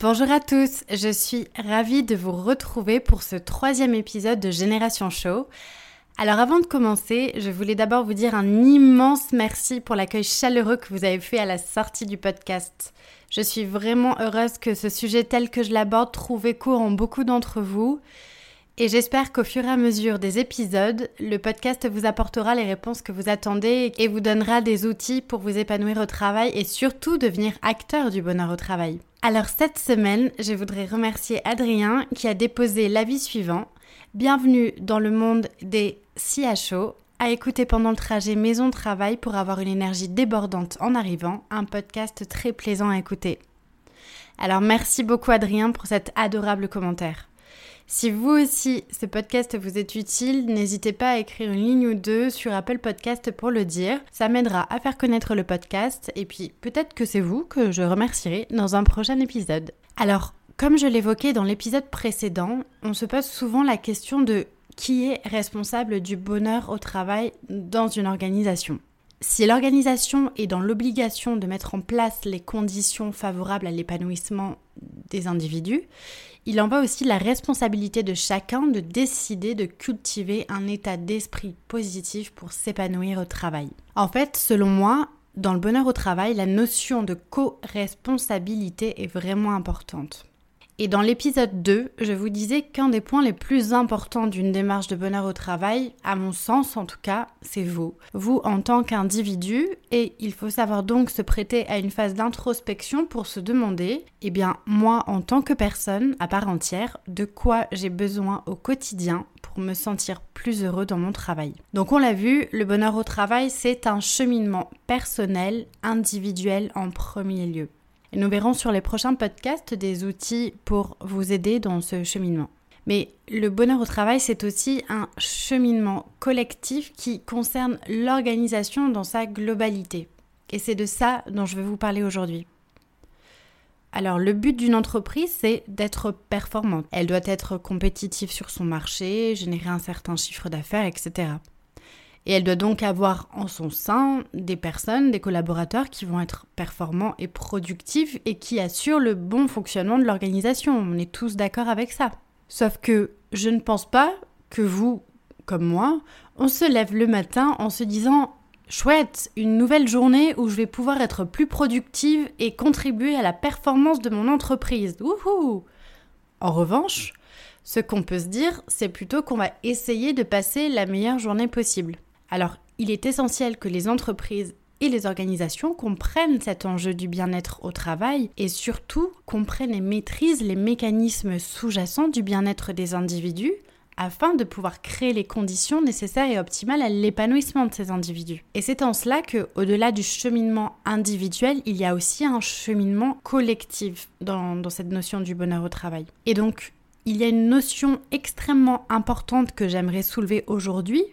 Bonjour à tous, je suis ravie de vous retrouver pour ce troisième épisode de Génération Show. Alors avant de commencer, je voulais d'abord vous dire un immense merci pour l'accueil chaleureux que vous avez fait à la sortie du podcast. Je suis vraiment heureuse que ce sujet tel que je l'aborde trouve écho en beaucoup d'entre vous. Et j'espère qu'au fur et à mesure des épisodes, le podcast vous apportera les réponses que vous attendez et vous donnera des outils pour vous épanouir au travail et surtout devenir acteur du bonheur au travail. Alors cette semaine, je voudrais remercier Adrien qui a déposé l'avis suivant. Bienvenue dans le monde des CHO, à écouter pendant le trajet maison-travail pour avoir une énergie débordante en arrivant, un podcast très plaisant à écouter. Alors merci beaucoup Adrien pour cet adorable commentaire. Si vous aussi, ce podcast vous est utile, n'hésitez pas à écrire une ligne ou deux sur Apple Podcast pour le dire. Ça m'aidera à faire connaître le podcast et puis peut-être que c'est vous que je remercierai dans un prochain épisode. Alors, comme je l'évoquais dans l'épisode précédent, on se pose souvent la question de qui est responsable du bonheur au travail dans une organisation. Si l'organisation est dans l'obligation de mettre en place les conditions favorables à l'épanouissement des individus, il en va aussi la responsabilité de chacun de décider de cultiver un état d'esprit positif pour s'épanouir au travail. En fait, selon moi, dans le bonheur au travail, la notion de co-responsabilité est vraiment importante. Et dans l'épisode 2, je vous disais qu'un des points les plus importants d'une démarche de bonheur au travail, à mon sens en tout cas, c'est vous. Vous en tant qu'individu, et il faut savoir donc se prêter à une phase d'introspection pour se demander, eh bien moi en tant que personne à part entière, de quoi j'ai besoin au quotidien pour me sentir plus heureux dans mon travail. Donc on l'a vu, le bonheur au travail, c'est un cheminement personnel, individuel en premier lieu. Et nous verrons sur les prochains podcasts des outils pour vous aider dans ce cheminement. Mais le bonheur au travail, c'est aussi un cheminement collectif qui concerne l'organisation dans sa globalité. Et c'est de ça dont je vais vous parler aujourd'hui. Alors le but d'une entreprise, c'est d'être performante. Elle doit être compétitive sur son marché, générer un certain chiffre d'affaires, etc. Et elle doit donc avoir en son sein des personnes, des collaborateurs qui vont être performants et productifs et qui assurent le bon fonctionnement de l'organisation. On est tous d'accord avec ça. Sauf que je ne pense pas que vous, comme moi, on se lève le matin en se disant Chouette, une nouvelle journée où je vais pouvoir être plus productive et contribuer à la performance de mon entreprise. Wouhou En revanche, ce qu'on peut se dire, c'est plutôt qu'on va essayer de passer la meilleure journée possible. Alors, il est essentiel que les entreprises et les organisations comprennent cet enjeu du bien-être au travail et surtout comprennent et maîtrisent les mécanismes sous-jacents du bien-être des individus afin de pouvoir créer les conditions nécessaires et optimales à l'épanouissement de ces individus. Et c'est en cela que, au-delà du cheminement individuel, il y a aussi un cheminement collectif dans, dans cette notion du bonheur au travail. Et donc, il y a une notion extrêmement importante que j'aimerais soulever aujourd'hui,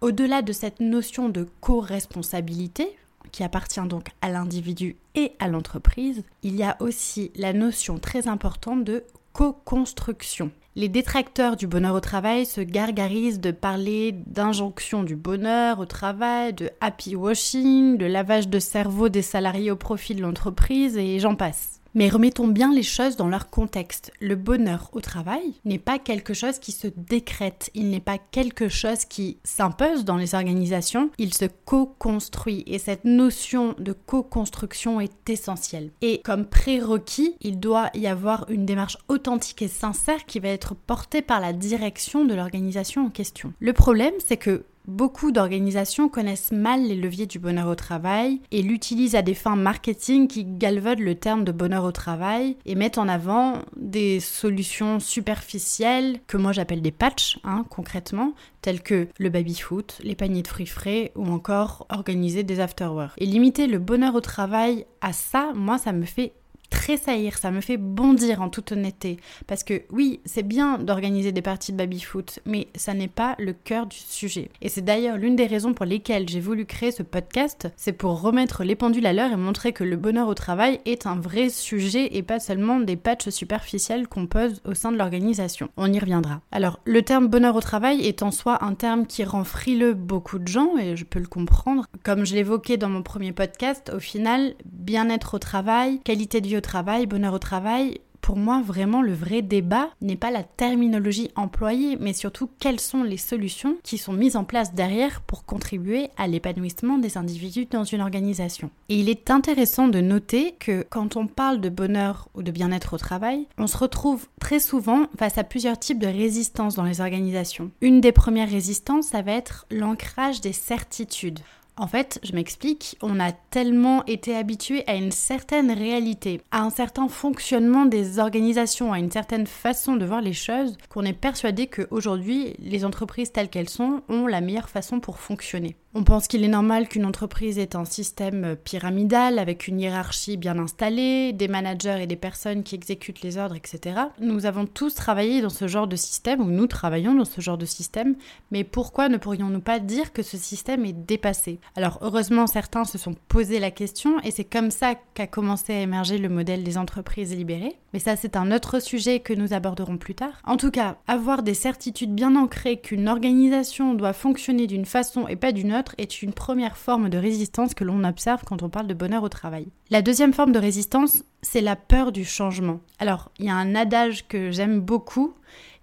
au-delà de cette notion de co-responsabilité, qui appartient donc à l'individu et à l'entreprise, il y a aussi la notion très importante de co-construction. Les détracteurs du bonheur au travail se gargarisent de parler d'injonction du bonheur au travail, de happy washing, de lavage de cerveau des salariés au profit de l'entreprise et j'en passe. Mais remettons bien les choses dans leur contexte. Le bonheur au travail n'est pas quelque chose qui se décrète, il n'est pas quelque chose qui s'impose dans les organisations, il se co-construit et cette notion de co-construction est essentielle. Et comme prérequis, il doit y avoir une démarche authentique et sincère qui va être portée par la direction de l'organisation en question. Le problème, c'est que beaucoup d'organisations connaissent mal les leviers du bonheur au travail et l'utilisent à des fins marketing qui galvaudent le terme de bonheur au travail et mettent en avant des solutions superficielles que moi j'appelle des patchs, hein, concrètement, tels que le baby-foot, les paniers de fruits frais ou encore organiser des after-work. Et limiter le bonheur au travail à ça, moi ça me fait tressaillir, ça me fait bondir en toute honnêteté. Parce que oui, c'est bien d'organiser des parties de baby-foot, mais ça n'est pas le cœur du sujet. Et c'est d'ailleurs l'une des raisons pour lesquelles j'ai voulu créer ce podcast, c'est pour remettre les pendules à l'heure et montrer que le bonheur au travail est un vrai sujet et pas seulement des patchs superficiels qu'on pose au sein de l'organisation. On y reviendra. Alors, le terme bonheur au travail est en soi un terme qui rend frileux beaucoup de gens, et je peux le comprendre. Comme je l'évoquais dans mon premier podcast, au final, bien-être au travail, qualité de vie travail, bonheur au travail, pour moi, vraiment, le vrai débat n'est pas la terminologie employée, mais surtout quelles sont les solutions qui sont mises en place derrière pour contribuer à l'épanouissement des individus dans une organisation. Et il est intéressant de noter que quand on parle de bonheur ou de bien-être au travail, on se retrouve très souvent face à plusieurs types de résistances dans les organisations. Une des premières résistances, ça va être l'ancrage des certitudes. En fait, je m'explique, on a tellement été habitué à une certaine réalité, à un certain fonctionnement des organisations, à une certaine façon de voir les choses, qu'on est persuadé qu'aujourd'hui, les entreprises telles qu'elles sont ont la meilleure façon pour fonctionner. On pense qu'il est normal qu'une entreprise ait un système pyramidal avec une hiérarchie bien installée, des managers et des personnes qui exécutent les ordres, etc. Nous avons tous travaillé dans ce genre de système, ou nous travaillons dans ce genre de système, mais pourquoi ne pourrions-nous pas dire que ce système est dépassé? Alors heureusement, certains se sont posé la question, et c'est comme ça qu'a commencé à émerger le modèle des entreprises libérées. Mais ça, c'est un autre sujet que nous aborderons plus tard. En tout cas, avoir des certitudes bien ancrées qu'une organisation doit fonctionner d'une façon et pas d'une autre, est une première forme de résistance que l'on observe quand on parle de bonheur au travail. La deuxième forme de résistance, c'est la peur du changement. Alors, il y a un adage que j'aime beaucoup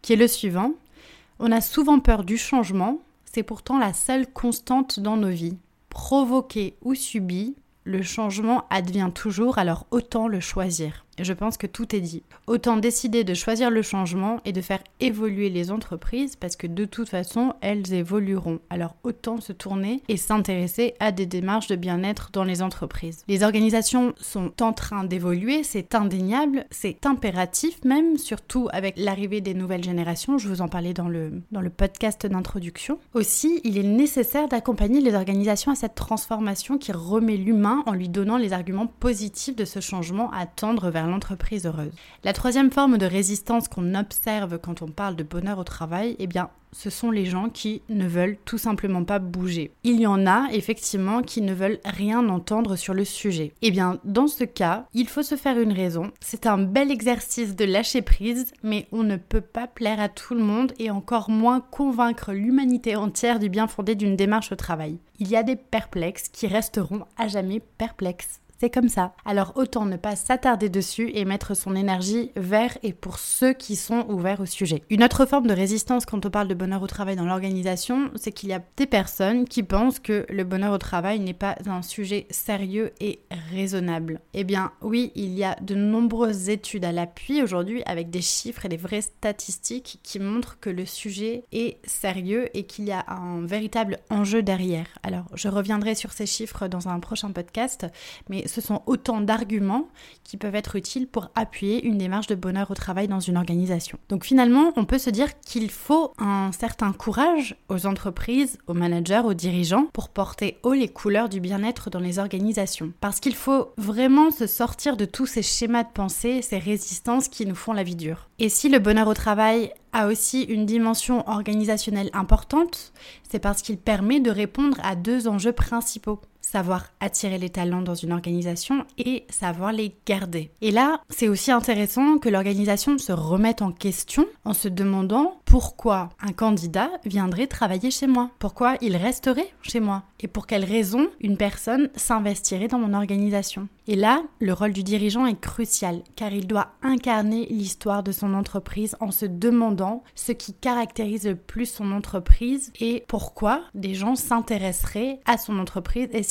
qui est le suivant. On a souvent peur du changement, c'est pourtant la seule constante dans nos vies. Provoqué ou subi, le changement advient toujours, alors autant le choisir. Je pense que tout est dit. Autant décider de choisir le changement et de faire évoluer les entreprises parce que de toute façon, elles évolueront. Alors autant se tourner et s'intéresser à des démarches de bien-être dans les entreprises. Les organisations sont en train d'évoluer, c'est indéniable, c'est impératif même, surtout avec l'arrivée des nouvelles générations. Je vous en parlais dans le, dans le podcast d'introduction. Aussi, il est nécessaire d'accompagner les organisations à cette transformation qui remet l'humain en lui donnant les arguments positifs de ce changement à tendre vers l'entreprise heureuse. La troisième forme de résistance qu'on observe quand on parle de bonheur au travail, eh bien, ce sont les gens qui ne veulent tout simplement pas bouger. Il y en a effectivement qui ne veulent rien entendre sur le sujet. Eh bien, dans ce cas, il faut se faire une raison. C'est un bel exercice de lâcher prise, mais on ne peut pas plaire à tout le monde et encore moins convaincre l'humanité entière du bien fondé d'une démarche au travail. Il y a des perplexes qui resteront à jamais perplexes. C'est comme ça. Alors autant ne pas s'attarder dessus et mettre son énergie vers et pour ceux qui sont ouverts au sujet. Une autre forme de résistance quand on parle de bonheur au travail dans l'organisation, c'est qu'il y a des personnes qui pensent que le bonheur au travail n'est pas un sujet sérieux et raisonnable. Eh bien oui, il y a de nombreuses études à l'appui aujourd'hui avec des chiffres et des vraies statistiques qui montrent que le sujet est sérieux et qu'il y a un véritable enjeu derrière. Alors je reviendrai sur ces chiffres dans un prochain podcast, mais ce sont autant d'arguments qui peuvent être utiles pour appuyer une démarche de bonheur au travail dans une organisation. Donc finalement, on peut se dire qu'il faut un certain courage aux entreprises, aux managers, aux dirigeants pour porter haut les couleurs du bien-être dans les organisations. Parce qu'il faut vraiment se sortir de tous ces schémas de pensée, ces résistances qui nous font la vie dure. Et si le bonheur au travail a aussi une dimension organisationnelle importante, c'est parce qu'il permet de répondre à deux enjeux principaux savoir attirer les talents dans une organisation et savoir les garder. Et là, c'est aussi intéressant que l'organisation se remette en question en se demandant pourquoi un candidat viendrait travailler chez moi, pourquoi il resterait chez moi et pour quelles raisons une personne s'investirait dans mon organisation. Et là, le rôle du dirigeant est crucial car il doit incarner l'histoire de son entreprise en se demandant ce qui caractérise le plus son entreprise et pourquoi des gens s'intéresseraient à son entreprise et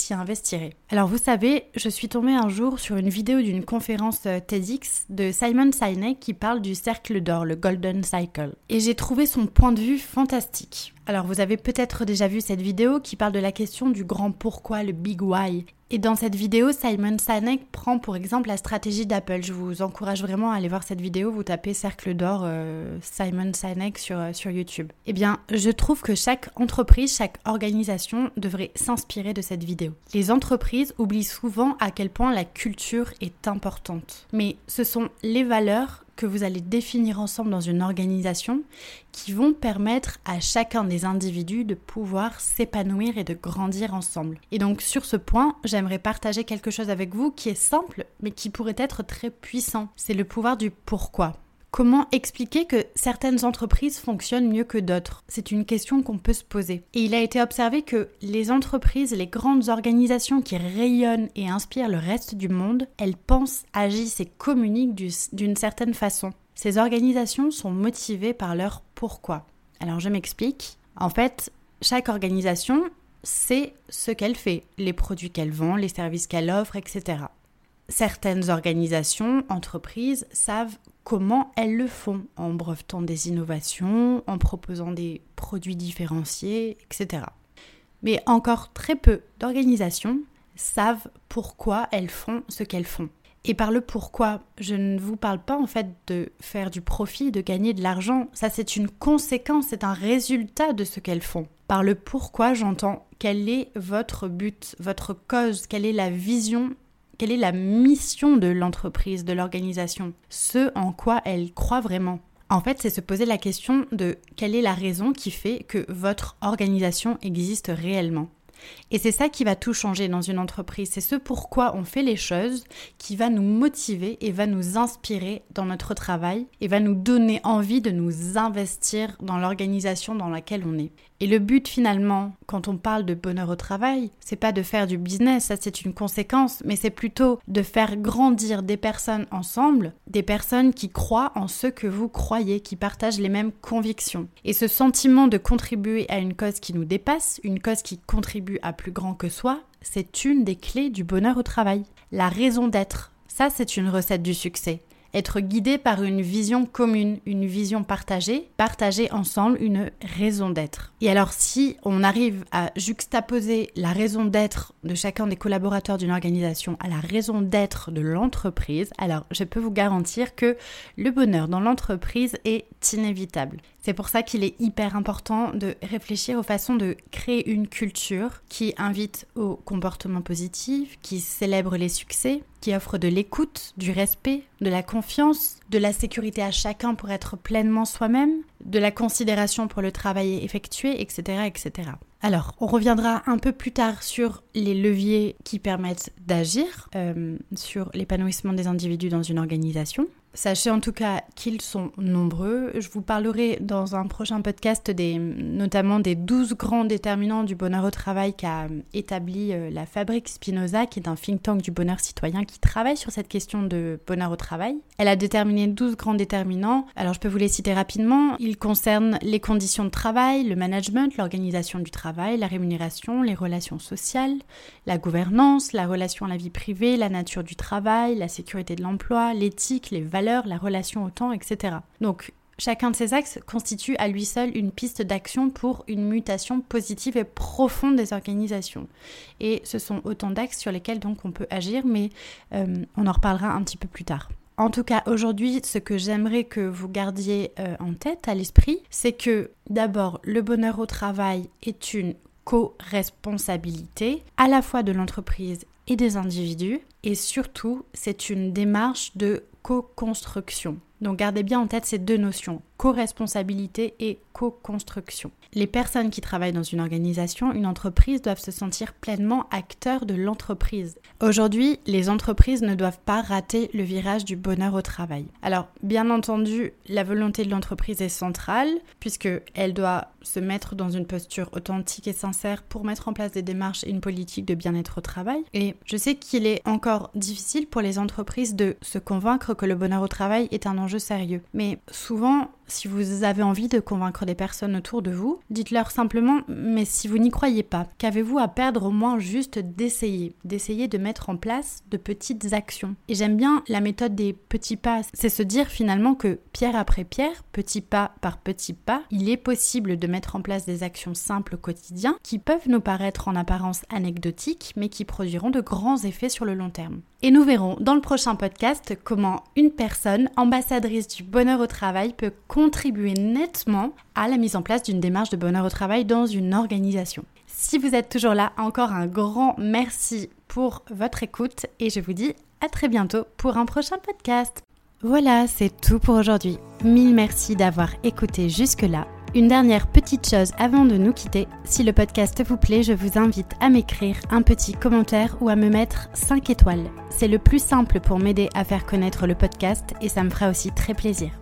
Alors vous savez, je suis tombée un jour sur une vidéo d'une conférence euh, TEDx de Simon Sinek qui parle du cercle d'or, le Golden Cycle. Et j'ai trouvé son point de vue fantastique. Alors vous avez peut-être déjà vu cette vidéo qui parle de la question du grand pourquoi, le big why. Et dans cette vidéo, Simon Sinek prend pour exemple la stratégie d'Apple. Je vous encourage vraiment à aller voir cette vidéo. Vous tapez Cercle d'or euh, Simon Sinek sur, euh, sur YouTube. Eh bien, je trouve que chaque entreprise, chaque organisation devrait s'inspirer de cette vidéo. Les entreprises oublient souvent à quel point la culture est importante. Mais ce sont les valeurs que vous allez définir ensemble dans une organisation qui vont permettre à chacun des individus de pouvoir s'épanouir et de grandir ensemble. Et donc sur ce point, j'aimerais partager quelque chose avec vous qui est simple mais qui pourrait être très puissant. C'est le pouvoir du pourquoi. Comment expliquer que certaines entreprises fonctionnent mieux que d'autres? C'est une question qu'on peut se poser. Et il a été observé que les entreprises, les grandes organisations qui rayonnent et inspirent le reste du monde, elles pensent, agissent et communiquent d'une certaine façon. Ces organisations sont motivées par leur pourquoi. Alors je m'explique. En fait, chaque organisation sait ce qu'elle fait, les produits qu'elle vend, les services qu'elle offre, etc. Certaines organisations, entreprises savent comment elles le font, en brevetant des innovations, en proposant des produits différenciés, etc. Mais encore très peu d'organisations savent pourquoi elles font ce qu'elles font. Et par le pourquoi, je ne vous parle pas en fait de faire du profit, de gagner de l'argent, ça c'est une conséquence, c'est un résultat de ce qu'elles font. Par le pourquoi, j'entends quel est votre but, votre cause, quelle est la vision quelle est la mission de l'entreprise, de l'organisation Ce en quoi elle croit vraiment. En fait, c'est se poser la question de quelle est la raison qui fait que votre organisation existe réellement. Et c'est ça qui va tout changer dans une entreprise. C'est ce pourquoi on fait les choses qui va nous motiver et va nous inspirer dans notre travail et va nous donner envie de nous investir dans l'organisation dans laquelle on est. Et le but finalement, quand on parle de bonheur au travail, c'est pas de faire du business, ça c'est une conséquence, mais c'est plutôt de faire grandir des personnes ensemble, des personnes qui croient en ce que vous croyez, qui partagent les mêmes convictions. Et ce sentiment de contribuer à une cause qui nous dépasse, une cause qui contribue à plus grand que soi, c'est une des clés du bonheur au travail. La raison d'être, ça c'est une recette du succès être guidé par une vision commune, une vision partagée, partager ensemble une raison d'être. Et alors si on arrive à juxtaposer la raison d'être de chacun des collaborateurs d'une organisation à la raison d'être de l'entreprise, alors je peux vous garantir que le bonheur dans l'entreprise est inévitable. C'est pour ça qu'il est hyper important de réfléchir aux façons de créer une culture qui invite au comportement positif, qui célèbre les succès, qui offre de l'écoute, du respect, de la confiance, de la sécurité à chacun pour être pleinement soi-même, de la considération pour le travail effectué, etc., etc. Alors, on reviendra un peu plus tard sur les leviers qui permettent d'agir euh, sur l'épanouissement des individus dans une organisation. Sachez en tout cas qu'ils sont nombreux. Je vous parlerai dans un prochain podcast des, notamment des 12 grands déterminants du bonheur au travail qu'a établi euh, la Fabrique Spinoza, qui est un think tank du bonheur citoyen qui travaille sur cette question de bonheur au travail. Elle a déterminé 12 grands déterminants. Alors je peux vous les citer rapidement. Ils concernent les conditions de travail, le management, l'organisation du travail, la rémunération, les relations sociales, la gouvernance, la relation à la vie privée, la nature du travail, la sécurité de l'emploi, l'éthique, les valeurs la relation au temps, etc. Donc chacun de ces axes constitue à lui seul une piste d'action pour une mutation positive et profonde des organisations. Et ce sont autant d'axes sur lesquels donc on peut agir, mais euh, on en reparlera un petit peu plus tard. En tout cas, aujourd'hui, ce que j'aimerais que vous gardiez euh, en tête, à l'esprit, c'est que d'abord, le bonheur au travail est une co-responsabilité à la fois de l'entreprise et des individus, et surtout, c'est une démarche de co-construction. Donc gardez bien en tête ces deux notions, co-responsabilité et co-construction. Les personnes qui travaillent dans une organisation, une entreprise, doivent se sentir pleinement acteurs de l'entreprise. Aujourd'hui, les entreprises ne doivent pas rater le virage du bonheur au travail. Alors, bien entendu, la volonté de l'entreprise est centrale, puisqu'elle doit se mettre dans une posture authentique et sincère pour mettre en place des démarches et une politique de bien-être au travail. Et je sais qu'il est encore difficile pour les entreprises de se convaincre que le bonheur au travail est un enjeu sérieux. Mais souvent, Si vous avez envie de convaincre des personnes autour de vous, dites-leur simplement mais si vous n'y croyez pas, qu'avez-vous à perdre au moins juste d'essayer, d'essayer de mettre en place de petites actions? Et j'aime bien la méthode des petits pas, c'est se dire finalement que pierre après pierre, petit pas par petit pas, il est possible de mettre en place des actions simples au quotidien qui peuvent nous paraître en apparence anecdotiques mais qui produiront de grands effets sur le long terme. Et nous verrons dans le prochain podcast comment une personne ambassadrice du bonheur au travail peut contribuer nettement à la mise en place d'une démarche de bonheur au travail dans une organisation. Si vous êtes toujours là, encore un grand merci pour votre écoute et je vous dis à très bientôt pour un prochain podcast. Voilà, c'est tout pour aujourd'hui. Mille merci d'avoir écouté jusque-là. Une dernière petite chose avant de nous quitter, si le podcast vous plaît, je vous invite à m'écrire un petit commentaire ou à me mettre 5 étoiles. C'est le plus simple pour m'aider à faire connaître le podcast et ça me fera aussi très plaisir.